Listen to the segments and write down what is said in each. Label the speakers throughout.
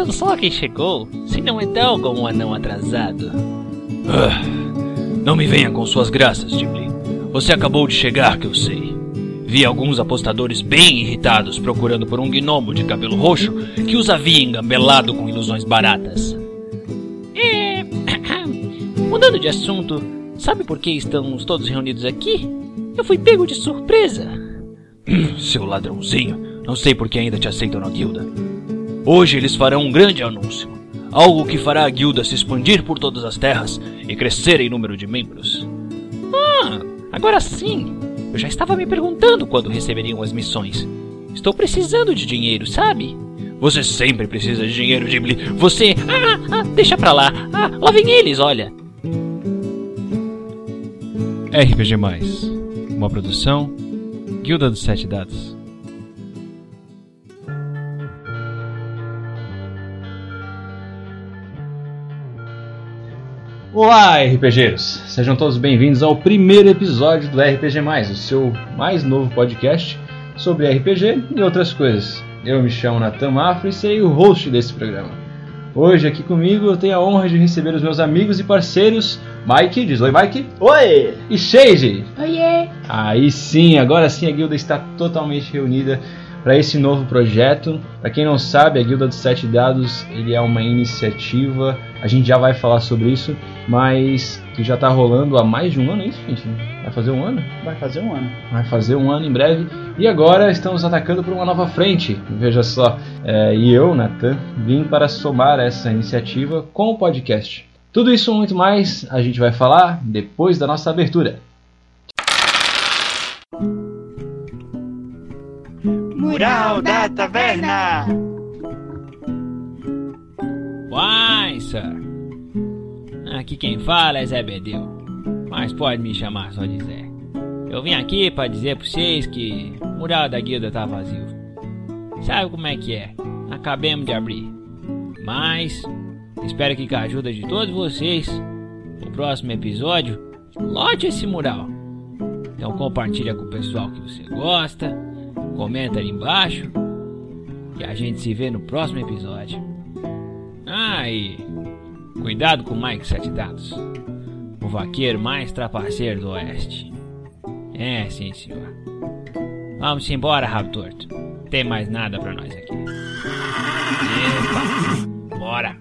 Speaker 1: Vejam só quem chegou, se não então como um anão atrasado.
Speaker 2: Ah, não me venha com suas graças, Ghibli. Você acabou de chegar, que eu sei. Vi alguns apostadores bem irritados procurando por um gnomo de cabelo roxo que os havia engambelado com ilusões baratas.
Speaker 1: É... Mudando de assunto, sabe por que estamos todos reunidos aqui? Eu fui pego de surpresa.
Speaker 2: Seu ladrãozinho, não sei por que ainda te aceitam na guilda. Hoje eles farão um grande anúncio. Algo que fará a guilda se expandir por todas as terras e crescer em número de membros.
Speaker 1: Ah, agora sim! Eu já estava me perguntando quando receberiam as missões. Estou precisando de dinheiro, sabe?
Speaker 2: Você sempre precisa de dinheiro, Ghibli.
Speaker 1: Você. Ah, ah, deixa pra lá. Ah, lá vem eles, olha.
Speaker 3: RPG uma produção Guilda dos Sete Dados. Olá, RPGeiros! Sejam todos bem-vindos ao primeiro episódio do RPG, o seu mais novo podcast sobre RPG e outras coisas. Eu me chamo Natan Mafra e serei o host desse programa. Hoje, aqui comigo, eu tenho a honra de receber os meus amigos e parceiros Mike, diz oi Mike.
Speaker 4: Oi!
Speaker 3: E Sheiji.
Speaker 5: Oiê!
Speaker 3: Aí sim, agora sim a guilda está totalmente reunida para esse novo projeto. Para quem não sabe, a Guilda dos Sete Dados ele é uma iniciativa, a gente já vai falar sobre isso, mas que já está rolando há mais de um ano, é isso, gente? Vai fazer um ano?
Speaker 4: Vai fazer um ano.
Speaker 3: Vai fazer um ano em breve. E agora estamos atacando por uma nova frente. Veja só, é, e eu, Nathan, vim para somar essa iniciativa com o podcast. Tudo isso e muito mais a gente vai falar depois da nossa abertura.
Speaker 4: Mural da Taverna!
Speaker 1: Uai, sir. Aqui quem fala é Zé Bedeu, mas pode me chamar só de Zé. Eu vim aqui para dizer para vocês que o mural da guilda tá vazio. Sabe como é que é? Acabemos de abrir. Mas espero que com a ajuda de todos vocês, no próximo episódio, lote esse mural. Então compartilha com o pessoal que você gosta comenta ali embaixo. E a gente se vê no próximo episódio. Ah, e cuidado com o Mike Sete Dados, o vaqueiro mais trapaceiro do Oeste. É, sim, senhor. Vamos embora, rabo torto. Tem mais nada para nós aqui. Epa, bora!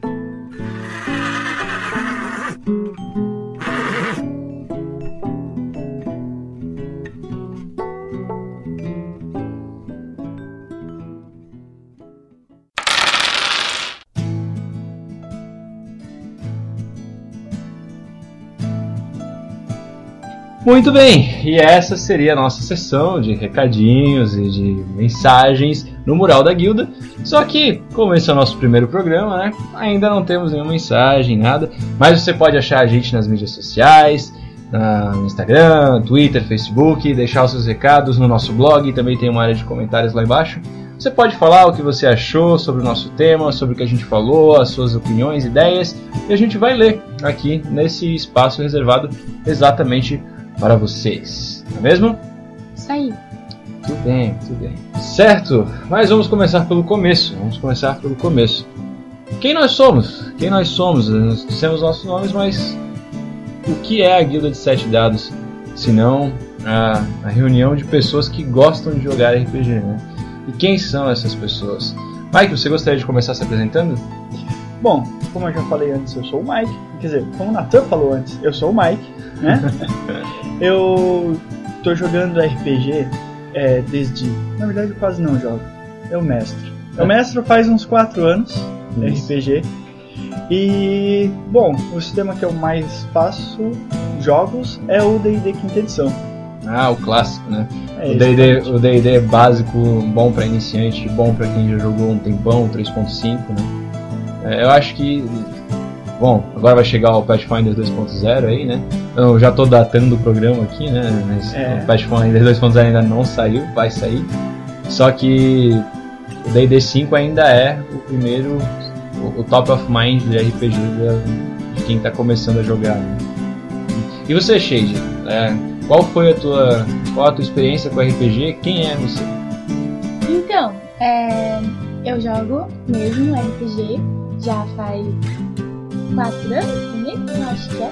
Speaker 3: Muito bem, e essa seria a nossa sessão de recadinhos e de mensagens no mural da guilda. Só que, como esse é o nosso primeiro programa, né, ainda não temos nenhuma mensagem, nada. Mas você pode achar a gente nas mídias sociais, no Instagram, Twitter, Facebook, deixar os seus recados no nosso blog, também tem uma área de comentários lá embaixo. Você pode falar o que você achou sobre o nosso tema, sobre o que a gente falou, as suas opiniões, ideias, e a gente vai ler aqui nesse espaço reservado exatamente para vocês, não é mesmo?
Speaker 5: Isso aí.
Speaker 3: Tudo bem, tudo bem. Certo, mas vamos começar pelo começo. Vamos começar pelo começo. Quem nós somos? Quem nós somos? Nós dissemos nossos nomes, mas o que é a Guilda de Sete Dados? Se não a, a reunião de pessoas que gostam de jogar RPG, né? E quem são essas pessoas? Mike, você gostaria de começar se apresentando?
Speaker 4: Bom, como eu já falei antes, eu sou o Mike. Quer dizer, como o Nathan falou antes, eu sou o Mike, né? Eu tô jogando RPG é, desde. Na verdade, eu quase não jogo. Eu mestro. Eu mestro faz uns 4 anos Isso. RPG. E, bom, o sistema que eu mais faço jogos é o DD Quinta Edição.
Speaker 3: Ah, o clássico, né? É, o D&D é básico, bom para iniciante, bom para quem já jogou um tempão, 3.5, né? É, eu acho que Bom, agora vai chegar o Pathfinder 2.0 aí, né? Eu já tô datando o programa aqui, né? Mas é. o Pathfinder 2.0 ainda não saiu, vai sair. Só que o D&D 5 ainda é o primeiro, o, o top of mind de RPG de, quem tá começando a jogar. Né? E você, Shade? É, qual foi a tua, qual a tua experiência com RPG? Quem é você?
Speaker 5: Então, é, eu jogo mesmo RPG já faz quatro anos comigo, eu acho que é.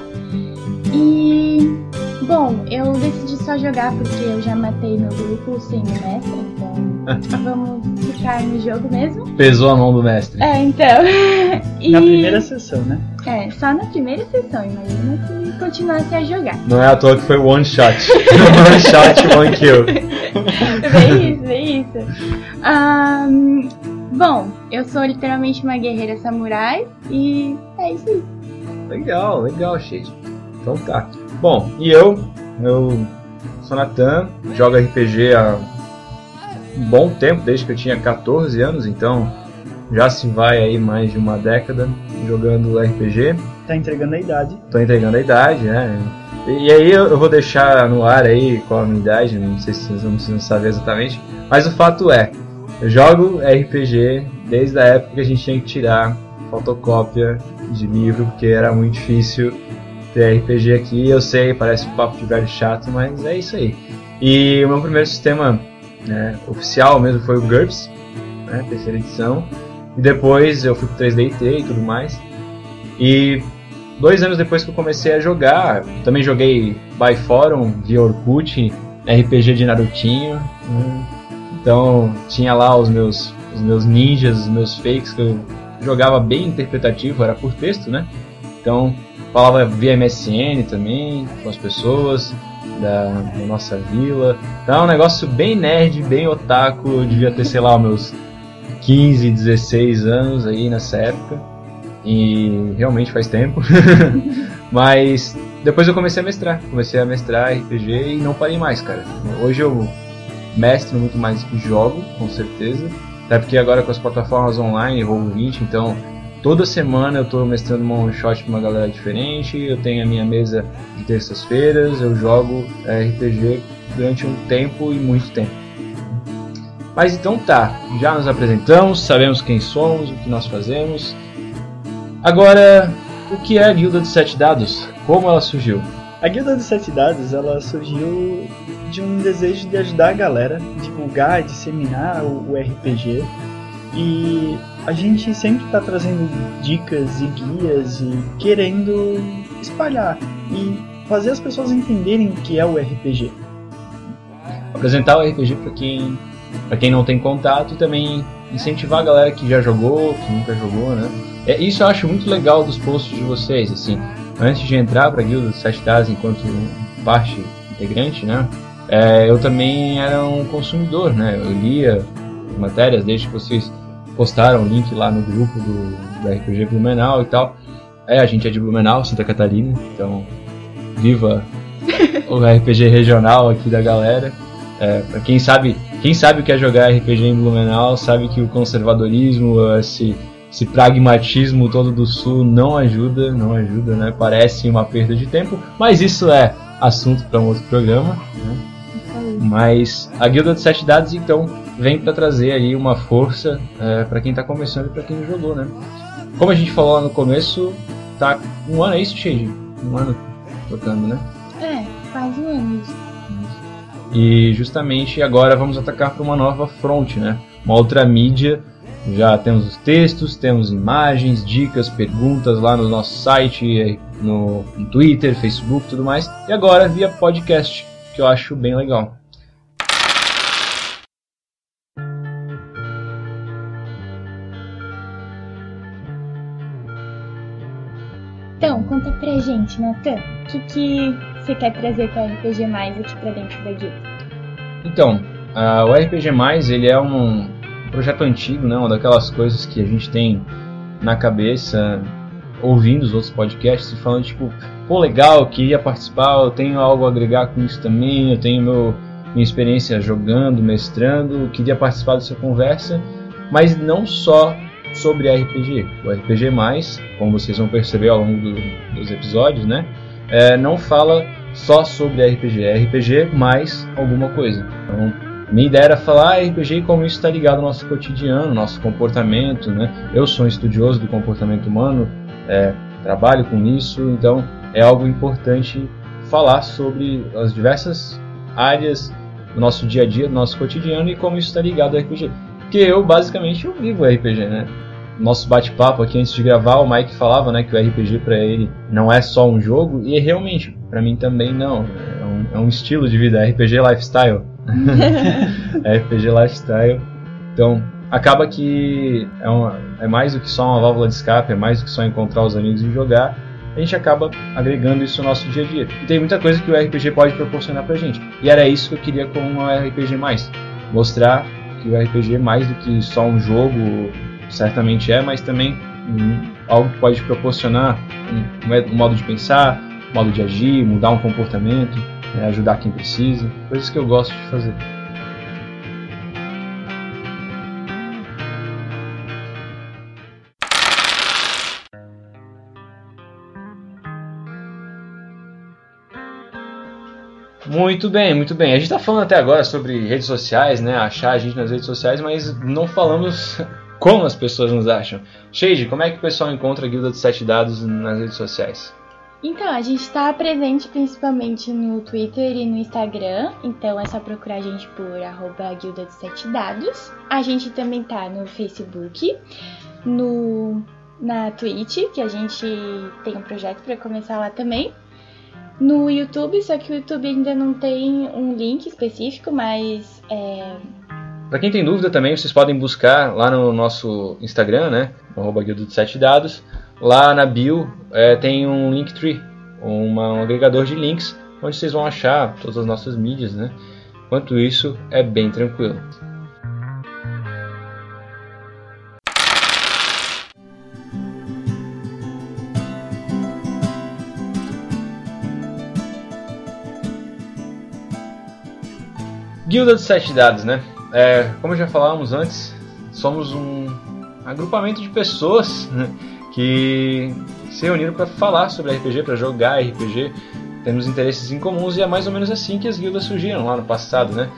Speaker 5: E bom, eu decidi só jogar porque eu já matei meu grupo sem o mestre, então vamos ficar no jogo mesmo.
Speaker 3: Pesou a mão do mestre.
Speaker 5: É, então. E-
Speaker 4: Na primeira sessão, né?
Speaker 5: É, só na primeira sessão, imagina se continuasse a jogar.
Speaker 3: Não é à toa que foi one shot. one shot, one kill.
Speaker 5: Bem isso, bem isso. Ahn, bom, eu sou literalmente uma guerreira samurai e é isso aí.
Speaker 3: Legal, legal, Shade. Então tá. Bom, e eu? Eu sou Natan, jogo RPG há um bom tempo, desde que eu tinha 14 anos, então já se vai aí mais de uma década jogando RPG.
Speaker 4: Tá entregando a idade.
Speaker 3: Tô entregando a idade, né? E, aí eu, vou deixar no ar aí qual a minha idade, não sei se vocês não precisam saber exatamente, mas o fato é, eu jogo RPG desde a época que a gente tinha que tirar fotocópia de livro, porque era muito difícil ter RPG aqui. Eu sei, parece um papo de velho chato, mas é isso aí. E o meu primeiro sistema né, oficial mesmo foi o GURPS, né, terceira edição. E depois eu fui pro 3DT e tudo mais. E dois anos depois que eu comecei a jogar, também joguei by Forum, via Orkut, RPG de Narutinho. né. Então tinha lá os meus, os meus ninjas, os meus fakes que eu jogava bem interpretativo, era por texto, né? Então falava via MSN também com as pessoas da, da nossa vila. Então é um negócio bem nerd, bem otaku. Eu devia ter, sei lá, meus 15, 16 anos aí nessa época. E realmente faz tempo. Mas depois eu comecei a mestrar. Comecei a mestrar RPG e não parei mais, cara. Hoje eu mestro muito mais que jogo, com certeza. Até porque agora com as plataformas online, Roll 20, então toda semana eu tô mestrando uma one shot pra uma galera diferente. Eu tenho a minha mesa de terças-feiras, eu jogo é, RPG durante um tempo e muito tempo. Mas então tá, já nos apresentamos, sabemos quem somos, o que nós fazemos. Agora, o que é a Guilda dos Sete Dados? Como ela surgiu?
Speaker 4: A Guilda dos Sete Dados, ela surgiu de um desejo de ajudar a galera, divulgar, disseminar o, o RPG. E a gente sempre está trazendo dicas e guias e querendo espalhar e fazer as pessoas entenderem o que é o RPG.
Speaker 3: Apresentar o RPG para quem, quem não tem contato e também incentivar a galera que já jogou, que nunca jogou, né? É, isso eu acho muito legal dos posts de vocês, assim. Antes de entrar para a Guilda dos Sete Dados enquanto parte integrante, né? É, eu também era um consumidor, né? Eu lia matérias desde que vocês postaram o link lá no grupo do, do RPG Blumenau e tal. É, a gente é de Blumenau, Santa Catarina, então viva o RPG regional aqui da galera. É, pra quem sabe, quem sabe o que é jogar RPG em Blumenau, sabe que o conservadorismo, esse, esse pragmatismo todo do sul não ajuda, não ajuda, né? Parece uma perda de tempo, mas isso é assunto para um outro programa. Né? Mas a Guilda de Sete Dados, então, vem para trazer aí uma força é, para quem tá começando e para quem não jogou, né? Como a gente falou lá no começo, tá um ano é isso, Shinji? Um ano tocando, né?
Speaker 5: É, quase um ano isso.
Speaker 3: E justamente agora vamos atacar para uma nova fronte, né? Uma outra mídia. Já temos os textos, temos imagens, dicas, perguntas lá no nosso site, no, Twitter, Facebook, tudo mais. E agora via podcast, que eu acho bem legal.
Speaker 5: Então, conta pra gente, Natan, o que, que você quer trazer com o RPG Mais aqui pra dentro da guilda?
Speaker 3: Então, ah, o RPG ele é um projeto antigo, né? Uma daquelas coisas que a gente tem na cabeça ouvindo os outros podcasts e falando tipo, pô, legal, queria participar, eu tenho algo a agregar com isso também, eu tenho meu, minha experiência jogando, mestrando, queria participar dessa conversa, mas não só sobre RPG. O RPG, como vocês vão perceber ao longo do- dos episódios, né? é, não fala só sobre RPG, é RPG mais alguma coisa. Então, minha ideia era falar ah, RPG e como isso está ligado ao nosso cotidiano, nosso comportamento, né? Eu sou um estudioso do comportamento humano, é, trabalho com isso, então é algo importante falar sobre as diversas áreas do nosso dia a dia, do nosso cotidiano e como isso está ligado ao RPG. Porque eu basicamente eu vivo RPG, né? Nosso bate-papo aqui antes de gravar, o Mike falava, né, que o RPG para ele não é só um jogo e realmente para mim também não. É um, é um, estilo de vida, RPG lifestyle. RPG lifestyle. Então acaba que é, uma, é mais do que só uma válvula de escape, é mais do que só encontrar os amigos e jogar a gente acaba agregando isso no nosso dia a dia. E tem muita coisa que o RPG pode proporcionar pra gente. E era isso que eu queria com o RPG+. Mostrar que o RPG é mais do que só um jogo, certamente é, mas também um, algo que pode proporcionar um, um, modo de pensar, modo de agir, mudar um comportamento, né, ajudar quem precisa, coisas que eu gosto de fazer. Muito bem, muito bem. A gente está falando até agora sobre redes sociais, né? Achar a gente nas redes sociais, mas não falamos como as pessoas nos acham. Shade, como é que o pessoal encontra a Guilda dos Sete Dados nas redes sociais?
Speaker 5: Então, a gente está presente principalmente no Twitter e no Instagram, então é só procurar a gente por arroba Guilda dos Sete Dados. A gente também tá no Facebook, no, na Twitch, que a gente tem um projeto para começar lá também no YouTube, só que o YouTube ainda não tem um link específico, mas é...
Speaker 3: Para quem tem dúvida também, vocês podem buscar lá no nosso Instagram, né? Arroba Guilda de Sete Dados. Lá na bio é, tem um Linktree, uma, um agregador de links, onde vocês vão achar todas as nossas mídias, né? Quanto isso, é bem tranquilo. Guilda dos Sete Dados, né? É, como já falávamos antes, somos um agrupamento de pessoas né, que se reuniram para falar sobre RPG, para jogar RPG. Temos interesses em comuns e é mais ou menos assim que as guildas surgiram lá no passado, né?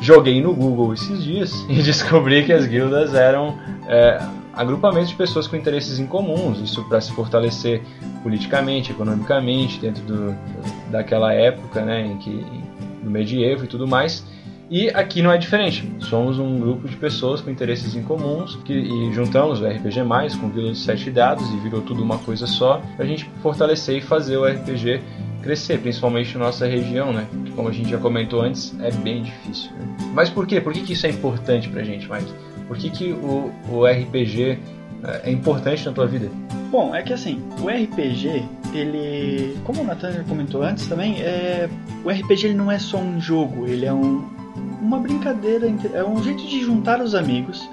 Speaker 3: Joguei no Google esses dias e descobri que as guildas eram é, agrupamentos de pessoas com interesses em comuns, isso para se fortalecer politicamente, economicamente, dentro do, daquela época, né, em que do medievo e tudo mais. E aqui não é diferente. Somos um grupo de pessoas com interesses em comuns que, e juntamos o RPG mais com Vila de Sete Dados e virou tudo uma coisa só para a gente fortalecer e fazer o RPG crescer, principalmente na nossa região, né? Como a gente já comentou antes, é bem difícil. Né? Mas por quê? Por que, que isso é importante para a gente, Mike? Por que, que o, o RPG é, é importante na tua vida?
Speaker 4: Bom, é que assim, o RPG, ele, como o Nathan comentou antes também, é, o RPG ele não é só um jogo, ele é um, uma brincadeira, é um jeito de juntar os amigos,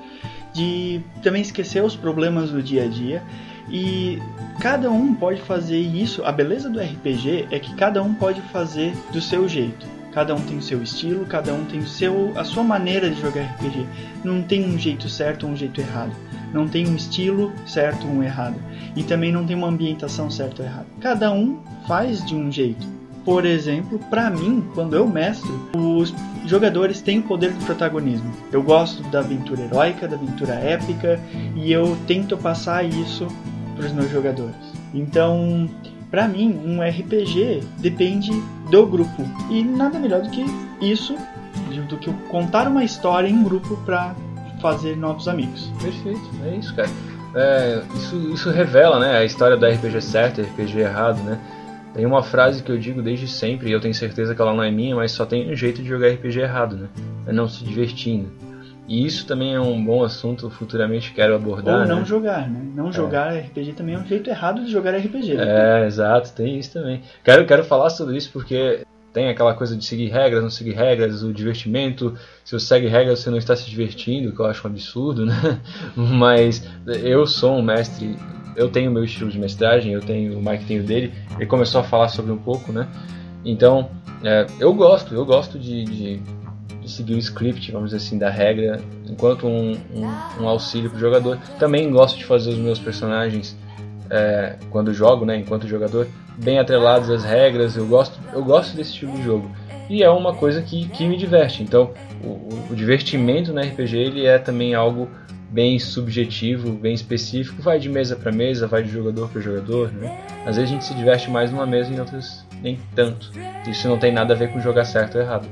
Speaker 4: de também esquecer os problemas do dia a dia e cada um pode fazer isso. A beleza do RPG é que cada um pode fazer do seu jeito. Cada um tem o seu estilo, cada um tem o seu, a sua maneira de jogar RPG. Não tem um jeito certo ou um jeito errado. Não tem um estilo certo ou um errado. E também não tem uma ambientação certa ou errada. Cada um faz de um jeito. Por exemplo, para mim, quando eu mestro, os jogadores têm o poder do protagonismo. Eu gosto da aventura heróica, da aventura épica, e eu tento passar isso para os meus jogadores. Então, para mim, um RPG depende do grupo. E nada melhor do que isso, do que contar uma história em grupo para fazer novos amigos.
Speaker 3: Perfeito, é isso, cara. É, isso, isso revela né, a história do RPG certo e RPG errado, né? Tem uma frase que eu digo desde sempre, e eu tenho certeza que ela não é minha, mas só tem um jeito de jogar RPG errado, né? É não se divertindo. E isso também é um bom assunto, futuramente quero abordar.
Speaker 4: Ou não
Speaker 3: né?
Speaker 4: jogar, né? Não é. jogar RPG também é um jeito errado de jogar RPG.
Speaker 3: Né? É, exato, tem isso também. Quero, quero falar sobre isso porque tem aquela coisa de seguir regras, não seguir regras, o divertimento. Se você segue regras, você não está se divertindo, que eu acho um absurdo, né? Mas eu sou um mestre, eu tenho meu estilo de mestragem, eu tenho o Mike tem o dele. Ele começou a falar sobre um pouco, né? Então, é, eu gosto, eu gosto de, de, de, seguir o script, vamos dizer assim, da regra, enquanto um, um, um auxílio para o jogador. Também gosto de fazer os meus personagens é, quando jogo, né, enquanto jogador, bem atrelados às regras. Eu gosto, eu gosto desse tipo de jogo e é uma coisa que, que me diverte. Então, o, o divertimento no RPG ele é também algo bem subjetivo, bem específico, vai de mesa para mesa, vai de jogador para jogador. Né? Às vezes a gente se diverte mais numa mesa e em outras nem tanto. Isso não tem nada a ver com jogar certo ou errado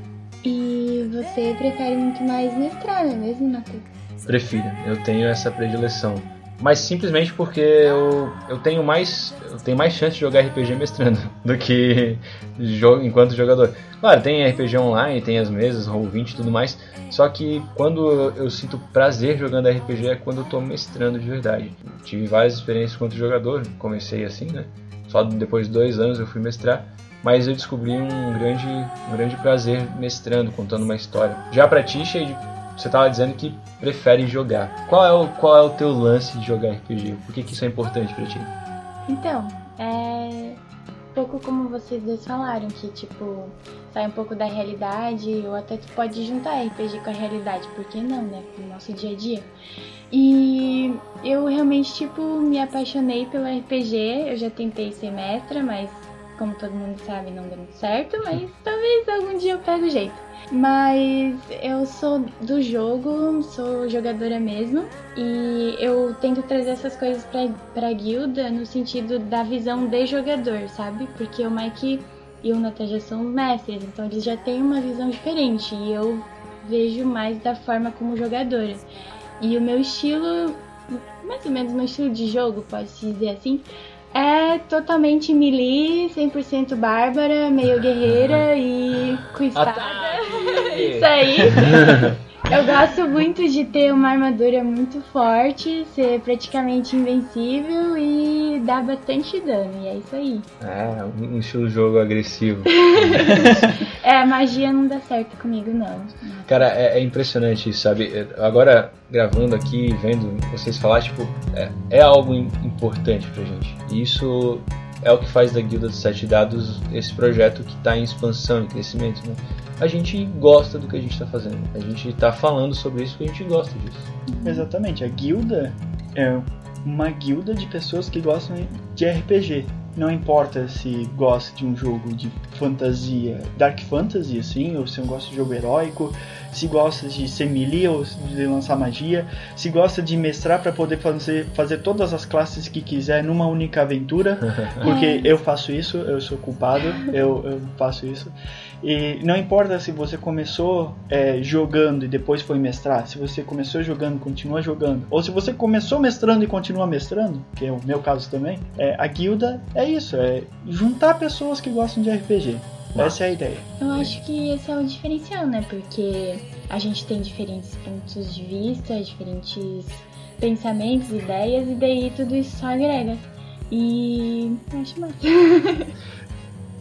Speaker 5: você prefere muito mais mestrar, não é mesmo, Natan?
Speaker 3: Prefiro, eu tenho essa predileção. Mas simplesmente porque eu, eu tenho mais eu tenho mais chance de jogar RPG mestrando do que jogo, enquanto jogador. Claro, tem RPG online, tem as mesas, Roll20 e tudo mais. Só que quando eu sinto prazer jogando RPG é quando eu tô mestrando de verdade. Tive várias experiências enquanto jogador, comecei assim, né? Só depois de dois anos eu fui mestrar. Mas eu descobri um grande, um grande prazer mestrando, contando uma história. Já pra ti, Shade, você estava dizendo que prefere jogar. Qual é o, qual é o teu lance de jogar RPG? Por que, que isso é importante para ti?
Speaker 5: Então, é pouco como vocês dois falaram, que tipo, sai um pouco da realidade, ou até tu pode juntar RPG com a realidade, por que não, né? No nosso dia a dia. E eu realmente, tipo, me apaixonei pelo RPG, eu já tentei ser mestra, mas como todo mundo sabe, não muito certo, mas talvez algum dia eu pegue o jeito. Mas eu sou do jogo, sou jogadora mesmo, e eu tento trazer essas coisas pra, pra guilda no sentido da visão de jogador, sabe? Porque o Mike e o Nata já são mestres, então eles já têm uma visão diferente, e eu vejo mais da forma como jogadora. E o meu estilo, mais ou menos meu estilo de jogo, pode-se dizer assim, é totalmente melee, 100% bárbara, meio guerreira e com espada. Isso aí. Eu gosto muito de ter uma armadura muito forte, ser praticamente invencível e dar bastante dano. E é isso aí.
Speaker 3: É, um estilo de jogo agressivo.
Speaker 5: é, magia não dá certo comigo, não.
Speaker 3: Cara, é, é impressionante isso, sabe? Agora, gravando aqui, vendo vocês falar, tipo, é, é algo importante pra gente. E isso é o que faz da Guilda dos Sete Dados esse projeto que está em expansão e crescimento, né? A gente gosta do que a gente está fazendo. A gente está falando sobre isso porque a gente gosta disso.
Speaker 4: Exatamente. A guilda é uma guilda de pessoas que gostam de RPG. Não importa se gosta de um jogo de fantasia, dark fantasy, assim, ou se não gosta de jogo heróico, se gosta de ser melee ou de lançar magia, se gosta de mestrar para poder fazer, fazer todas as classes que quiser numa única aventura, porque eu faço isso, eu sou culpado, eu, eu faço isso. E não importa se você começou é, jogando e depois foi mestrar, se você começou jogando continua jogando, ou se você começou mestrando e continua mestrando, que é o meu caso também, é, a guilda é isso, é juntar pessoas que gostam de RPG. Essa é a ideia.
Speaker 5: Eu acho que esse é o diferencial, né? Porque a gente tem diferentes pontos de vista, diferentes pensamentos, ideias, e daí tudo isso só agrega. E eu acho massa.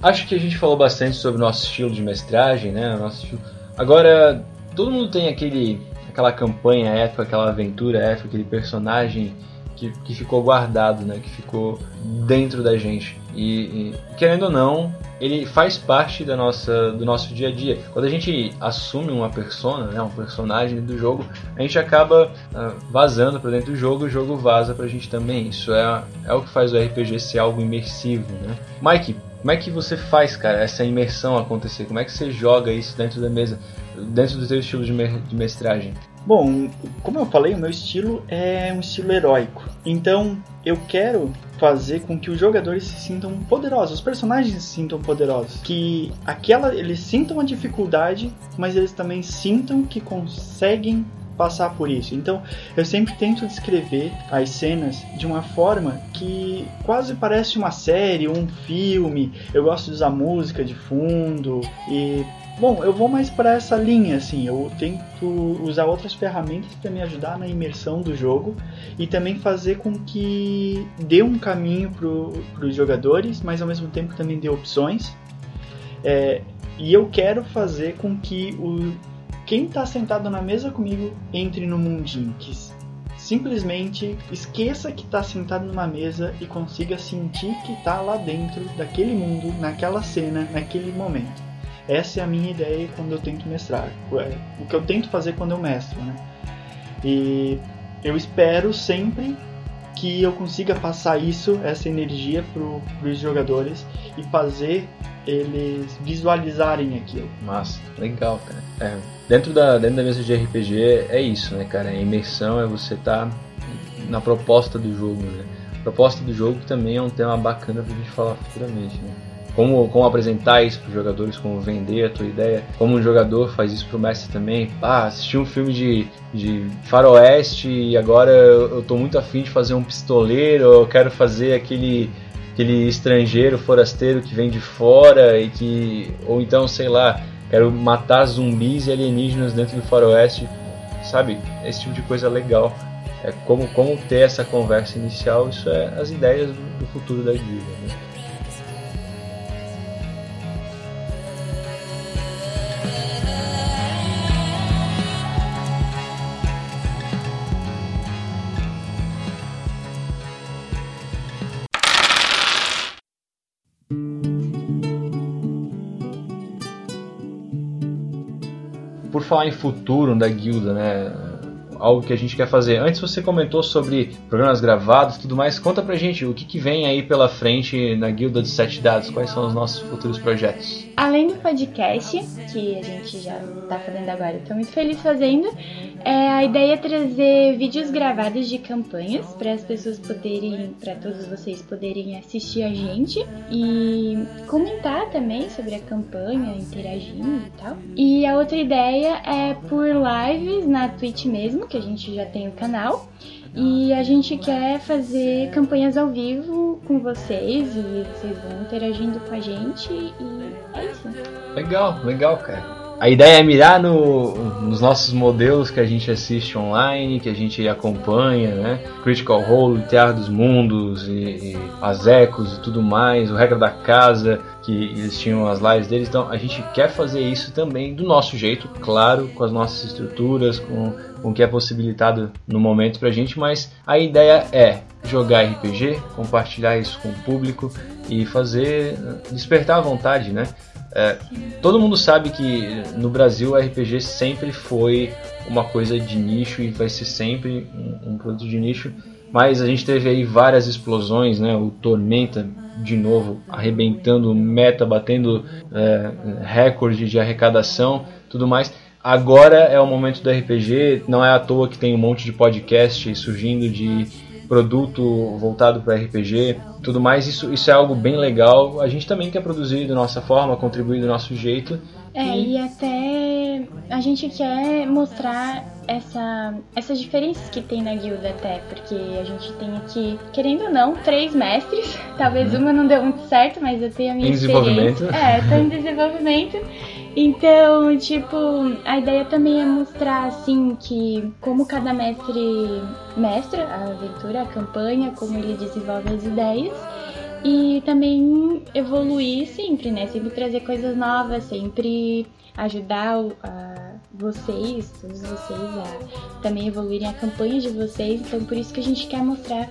Speaker 3: acho que a gente falou bastante sobre o nosso estilo de mestragem, né? Nosso estilo... Agora, todo mundo tem aquele, aquela campanha épica, aquela aventura épica, aquele personagem que, que ficou guardado, né? Que ficou dentro da gente. E, e, querendo ou não, ele faz parte da nossa, do nosso dia a dia. Quando a gente assume uma persona, né, um personagem do jogo, a gente acaba uh, vazando para dentro do jogo, e o jogo vaza pra gente também. Isso é, é o que faz o RPG ser algo imersivo, né? Mike, como é que você faz, cara, essa imersão acontecer? Como é que você joga isso dentro da mesa, dentro do seu estilo de, me de mestragem?
Speaker 4: Bom, como eu falei, o meu estilo é um estilo heróico. Então, eu quero fazer com que os jogadores se sintam poderosos, os personagens se sintam poderosos, que aquela eles sintam a dificuldade, mas eles também sintam que conseguem passar por isso. Então, eu sempre tento descrever as cenas de uma forma que quase parece uma série, um filme. Eu gosto de usar música de fundo e Bom, eu vou mais para essa linha, assim. Eu tento usar outras ferramentas para me ajudar na imersão do jogo e também fazer com que dê um caminho para os jogadores, mas ao mesmo tempo também dê opções. É, e eu quero fazer com que o, quem está sentado na mesa comigo entre no mundinho, que simplesmente esqueça que está sentado numa mesa e consiga sentir que está lá dentro daquele mundo, naquela cena, naquele momento. Essa é a minha ideia quando eu tento mestrar. É, o que eu tento fazer quando eu mestro, né? E eu espero sempre que eu consiga passar isso, essa energia para os jogadores e fazer eles visualizarem aquilo.
Speaker 3: Massa, legal, cara. É, dentro, da, dentro da mesa de RPG é isso, né, cara? A imersão é você estar tá na proposta do jogo, né? Proposta do jogo também é um tema bacana pra gente falar futuramente, né? Como, como apresentar isso para os jogadores, como vender a tua ideia, como um jogador faz isso para o mestre também. Ah, assisti um filme de, de faroeste e agora eu, estou muito afim de fazer um pistoleiro, eu quero fazer aquele aquele estrangeiro forasteiro que vem de fora e que ou então sei lá quero matar zumbis e alienígenas dentro do faroeste sabe esse tipo de coisa legal é como como ter essa conversa inicial isso é as ideias do, do futuro da vida né? Por falar em futuro da guilda, né? Algo que a gente quer fazer. Antes você comentou sobre programas gravados e tudo mais. Conta pra gente o que, que vem aí pela frente na Guilda de Sete Dados. Quais são os nossos futuros projetos?
Speaker 5: Além do podcast, que a gente já tá fazendo agora, estou muito feliz fazendo, é, a ideia é trazer vídeos gravados de campanhas para as pessoas poderem, para todos vocês poderem assistir a gente e comentar também sobre a campanha, interagindo e tal. E a outra ideia é por lives na Twitch mesmo, que a gente já tem o canal. E a gente quer fazer campanhas ao vivo com vocês e vocês vão interagindo com a gente e é isso.
Speaker 3: Legal, legal, cara. A ideia é mirar no, nos nossos modelos que a gente assiste online, que a gente acompanha, né? Critical Role, Teatro dos Mundos, e, e as Ecos e tudo mais, o Regra da Casa, que eles tinham as lives deles. Então a gente quer fazer isso também do nosso jeito, claro, com as nossas estruturas, com, com o que é possibilitado no momento pra gente, mas a ideia é jogar RPG, compartilhar isso com o público e fazer despertar a vontade, né? É, todo mundo sabe que no Brasil o RPG sempre foi uma coisa de nicho e vai ser sempre um, um produto de nicho. Mas a gente teve aí várias explosões, né? O Tormenta de novo arrebentando meta, batendo é, recorde de arrecadação, tudo mais. Agora é o momento do RPG, não é à toa que tem um monte de podcast surgindo de produto voltado para RPG, tudo mais, isso, isso é algo bem legal. A gente também quer produzir da nossa forma, contribuir do nosso jeito.
Speaker 5: É, e, e até a gente quer mostrar essa, essas diferenças que tem na guilda até, porque a gente tem aqui, querendo ou não, três mestres. Talvez uhum. uma não deu muito certo, mas eu tenho a minha
Speaker 3: em
Speaker 5: experiência.
Speaker 3: Desenvolvimento.
Speaker 5: É, tô em desenvolvimento. Então, tipo, a ideia também é mostrar assim que como cada mestre mestra a aventura, a campanha, como ele desenvolve as ideias e também evoluir sempre, né? Sempre trazer coisas novas, sempre ajudar a vocês, todos vocês, a também evoluírem a campanha de vocês. Então, por isso que a gente quer mostrar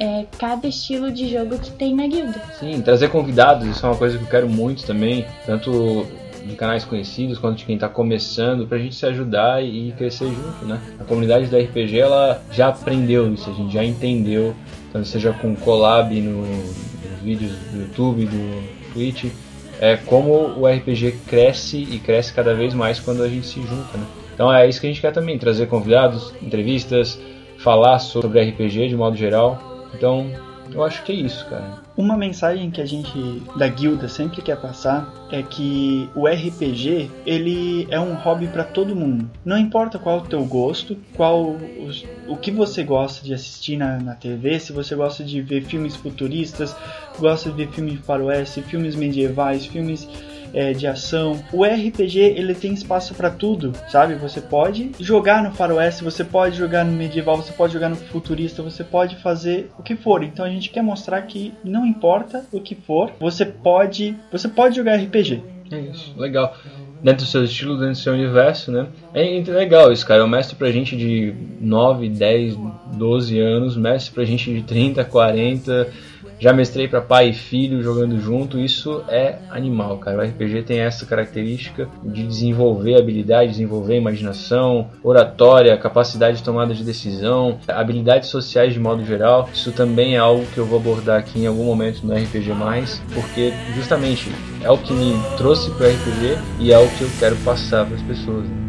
Speaker 5: é, cada estilo de jogo que tem na guilda.
Speaker 3: Sim, trazer convidados, isso é uma coisa que eu quero muito também, tanto de canais conhecidos quanto de quem está começando, para a gente se ajudar e crescer junto, né? A comunidade da RPG ela já aprendeu isso, a gente já entendeu, tanto seja com collab no, nos vídeos do YouTube, do Twitch, é como o RPG cresce e cresce cada vez mais quando a gente se junta, né? Então é isso que a gente quer também, trazer convidados, entrevistas, falar sobre RPG de modo geral. Então, eu acho que é isso, cara.
Speaker 4: Uma mensagem que a gente da guilda sempre quer passar é que o RPG ele é um hobby para todo mundo. Não importa qual o teu gosto, qual os, o que você gosta de assistir na, na TV, se você gosta de ver filmes futuristas, gosta de ver filmes faroeste, filmes medievais, filmes é, de ação. O RPG ele tem espaço para tudo, sabe? Você pode jogar no faroeste, você pode jogar no medieval, você pode jogar no futurista, você pode fazer o que for. Então a gente quer mostrar que não importa o que for, você pode, você pode jogar RPG.
Speaker 3: É isso, legal. Dentro do seu estilo, dentro do seu universo, né? É legal isso, cara. É um mestre pra gente de 9, 10, 12 anos, mestre pra gente de 30, 40 já mestrei para pai e filho jogando junto, isso é animal, cara. O RPG tem essa característica de desenvolver habilidade, desenvolver imaginação, oratória, capacidade de tomada de decisão, habilidades sociais de modo geral. Isso também é algo que eu vou abordar aqui em algum momento no RPG+, porque justamente é o que me trouxe para o RPG e é o que eu quero passar para as pessoas. Né?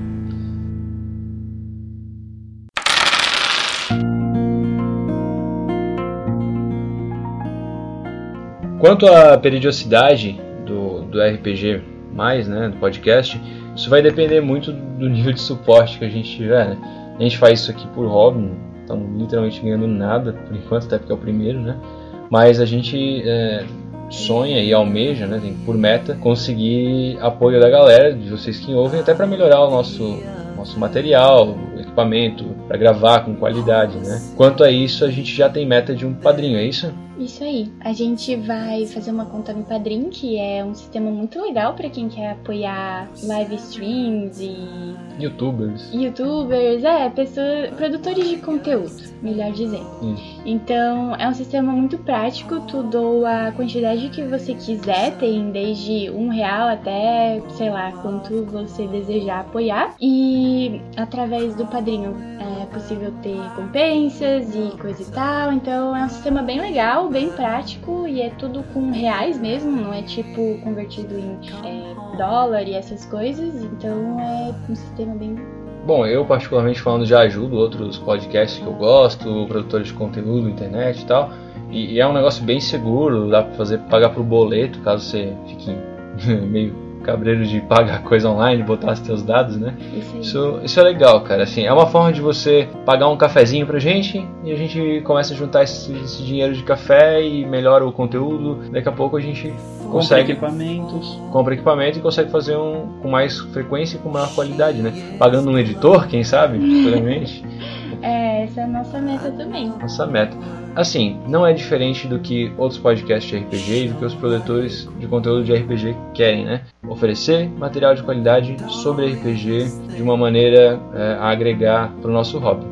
Speaker 3: Quanto à periodicidade do, do RPG, mais, né, do podcast, isso vai depender muito do nível de suporte que a gente tiver. Né? A gente faz isso aqui por hobby, estamos literalmente ganhando nada por enquanto, até porque é o primeiro, né? Mas a gente é, sonha e almeja, né, tem por meta conseguir apoio da galera, de vocês que ouvem, até para melhorar o nosso nosso material, equipamento para gravar com qualidade, né? Quanto a isso, a gente já tem meta de um padrinho, é isso?
Speaker 5: Isso aí. A gente vai fazer uma conta no Padrim, que é um sistema muito legal para quem quer apoiar live streams e
Speaker 3: youtubers.
Speaker 5: Youtubers, é, pessoas, produtores de conteúdo, melhor dizendo. Então, é um sistema muito prático, tu doa a quantidade que você quiser, tem desde um real até, sei lá, quanto você desejar apoiar. E através do padrinho é possível ter recompensas e coisa e tal. Então é um sistema bem legal, bem prático e é tudo com reais mesmo, não é tipo convertido em é, dólar e essas coisas. Então é um sistema bem
Speaker 3: Bom, eu particularmente falando já ajudo outros podcasts que eu gosto, produtores de conteúdo, internet e tal. E, e é um negócio bem seguro, dá pra fazer pagar pro boleto, caso você fique meio cabreiro de pagar coisa online, botar os seus dados, né?
Speaker 5: isso.
Speaker 3: Isso, isso é legal, cara. Assim, é uma forma de você pagar um cafezinho pra gente e a gente começa a juntar esse, esse dinheiro de café e melhora o conteúdo. Daqui a pouco a gente
Speaker 4: Compra
Speaker 3: consegue
Speaker 4: equipamentos.
Speaker 3: compra equipamento e consegue fazer um com mais frequência e com maior qualidade, né? Pagando um editor, quem sabe, futuramente.
Speaker 5: É, essa é a nossa meta também.
Speaker 3: Nossa meta. Assim, não é diferente do que outros podcasts de RPG e do que os produtores de conteúdo de RPG querem, né? Oferecer material de qualidade sobre RPG de uma maneira é, a agregar para o nosso hobby.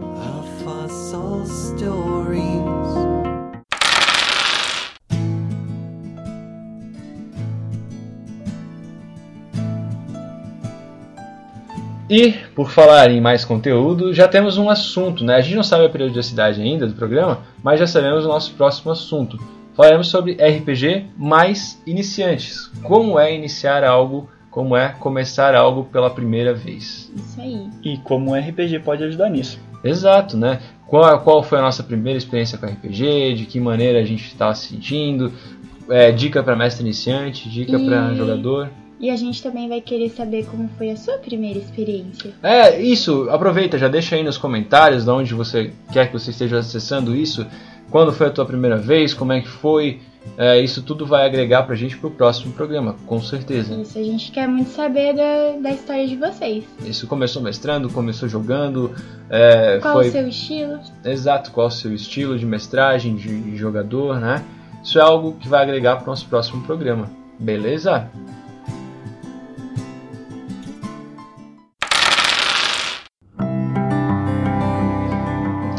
Speaker 3: E, por falar em mais conteúdo, já temos um assunto, né? A gente não sabe a periodicidade ainda do programa, mas já sabemos o nosso próximo assunto. Falaremos sobre RPG mais iniciantes. Como é iniciar algo, como é começar algo pela primeira vez.
Speaker 5: Isso aí.
Speaker 4: E como o RPG pode ajudar nisso.
Speaker 3: Exato, né? Qual, qual foi a nossa primeira experiência com RPG, de que maneira a gente está se sentindo, é, dica para mestre iniciante, dica
Speaker 5: E-
Speaker 3: para jogador.
Speaker 5: E a gente também vai querer saber como foi a sua primeira experiência.
Speaker 3: É, isso, aproveita, já deixa aí nos comentários de onde você quer que você esteja acessando isso, quando foi a tua primeira vez, como é que foi, é, isso tudo vai agregar pra gente pro próximo programa, com certeza.
Speaker 5: Isso, a gente quer muito saber da, da história de vocês.
Speaker 3: Isso começou mestrando, começou jogando, é,
Speaker 5: Qual
Speaker 3: foi
Speaker 5: o seu estilo?
Speaker 3: exato qual o seu estilo de mestragem, de, de jogador, né? Isso é algo que vai agregar pro nosso próximo programa, beleza?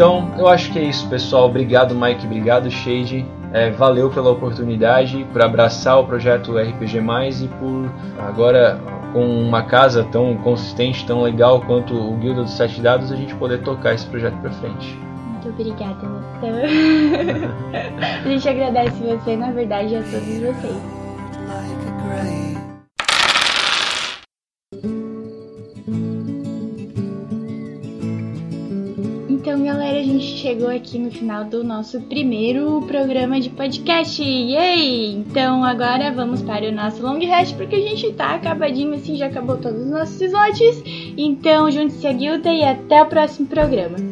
Speaker 3: Então, eu acho que é isso, pessoal. Obrigado, Mike. Obrigado, Shade. É, valeu pela oportunidade, por abraçar o projeto RPG+, e por agora, com uma casa tão consistente, tão legal quanto o Guilda dos Sete Dados, a gente poder tocar esse projeto pra frente.
Speaker 5: Muito obrigada, Natan. a gente agradece você, na verdade, a todos vocês.
Speaker 6: Like
Speaker 5: chegou aqui no final do nosso primeiro programa de podcast. Yay! Então, agora vamos para o nosso long rest, porque a gente tá acabadinho assim, já acabou todos os nossos slots. Então, junte-se à guilda e até o próximo programa.